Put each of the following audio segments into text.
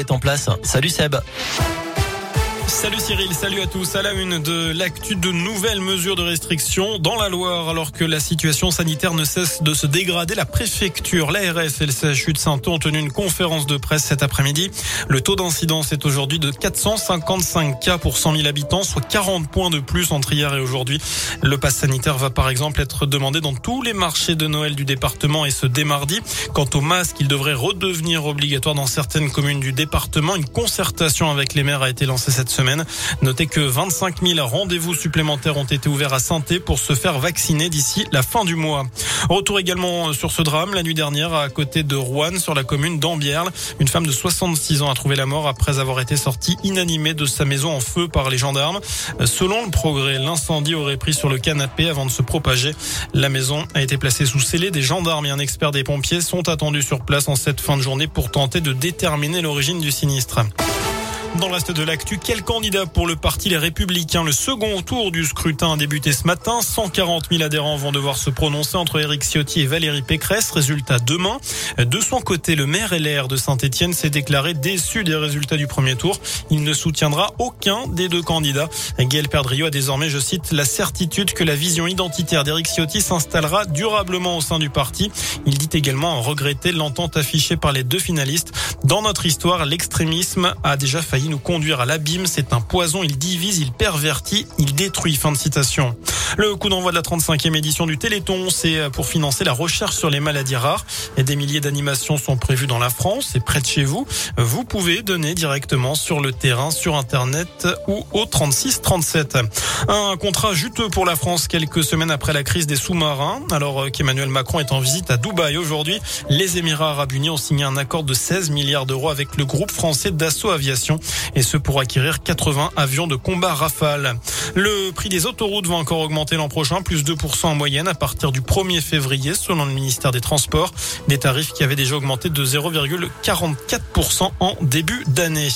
est en place. Salut Seb. Salut Cyril, salut à tous. À la une de l'actu de nouvelles mesures de restriction dans la Loire alors que la situation sanitaire ne cesse de se dégrader. La préfecture, l'ARS et le CHU de Saint-Ouen ont tenu une conférence de presse cet après-midi. Le taux d'incidence est aujourd'hui de 455 cas pour 100 000 habitants, soit 40 points de plus entre hier et aujourd'hui. Le pass sanitaire va par exemple être demandé dans tous les marchés de Noël du département et ce dès mardi. Quant au masque, il devrait redevenir obligatoire dans certaines communes du département. Une concertation avec les maires a été lancée cette semaine. Notez que 25 000 rendez-vous supplémentaires ont été ouverts à saint pour se faire vacciner d'ici la fin du mois. Retour également sur ce drame la nuit dernière à côté de Rouen sur la commune d'Ambierle. Une femme de 66 ans a trouvé la mort après avoir été sortie inanimée de sa maison en feu par les gendarmes. Selon le progrès, l'incendie aurait pris sur le canapé avant de se propager. La maison a été placée sous scellé. Des gendarmes et un expert des pompiers sont attendus sur place en cette fin de journée pour tenter de déterminer l'origine du sinistre. Dans le reste de l'actu, quel candidat pour le parti Les Républicains? Le second tour du scrutin a débuté ce matin. 140 000 adhérents vont devoir se prononcer entre Éric Ciotti et Valérie Pécresse. Résultat demain. De son côté, le maire LR de Saint-Etienne s'est déclaré déçu des résultats du premier tour. Il ne soutiendra aucun des deux candidats. Gaël Perdriau a désormais, je cite, la certitude que la vision identitaire d'Éric Ciotti s'installera durablement au sein du parti. Il dit également regretter l'entente affichée par les deux finalistes. Dans notre histoire, l'extrémisme a déjà nous conduire à l'abîme. C'est un poison. Il divise, il pervertit, il détruit. Fin de citation. Le coup d'envoi de la 35e édition du Téléthon, c'est pour financer la recherche sur les maladies rares. Et des milliers d'animations sont prévues dans la France et près de chez vous. Vous pouvez donner directement sur le terrain, sur Internet ou au 36 37. Un contrat juteux pour la France quelques semaines après la crise des sous-marins. Alors qu'Emmanuel Macron est en visite à Dubaï aujourd'hui, les Émirats arabes unis ont signé un accord de 16 milliards d'euros avec le groupe français Dassault Aviation et ce pour acquérir 80 avions de combat Rafale. Le prix des autoroutes va encore augmenter l'an prochain, plus 2% en moyenne à partir du 1er février selon le ministère des Transports, des tarifs qui avaient déjà augmenté de 0,44% en début d'année.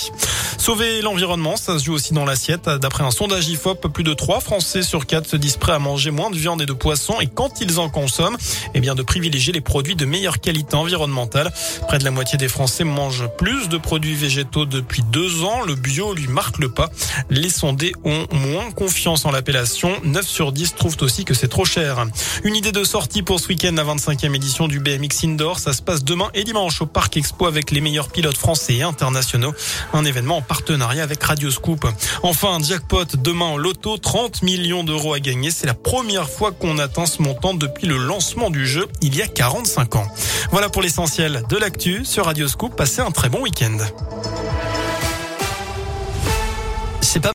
Sauver l'environnement, ça se joue aussi dans l'assiette. D'après un sondage IFOP, plus de 3 Français sur 4 se disent prêts à manger moins de viande et de poisson et quand ils en consomment, eh bien de privilégier les produits de meilleure qualité environnementale. Près de la moitié des Français mangent plus de produits végétaux depuis deux ans. Le bio lui marque le pas. Les sondés ont moins confiance en l'appellation. 9 sur 10 trouvent aussi que c'est trop cher. Une idée de sortie pour ce week-end, la 25e édition du BMX Indoor. Ça se passe demain et dimanche au Parc Expo avec les meilleurs pilotes français et internationaux. Un événement en partenariat avec Radio Scoop. Enfin, jackpot demain en loto, 30 millions d'euros à gagner. C'est la première fois qu'on atteint ce montant depuis le lancement du jeu il y a 45 ans. Voilà pour l'essentiel de l'actu sur Radio Scoop. Passez un très bon week-end.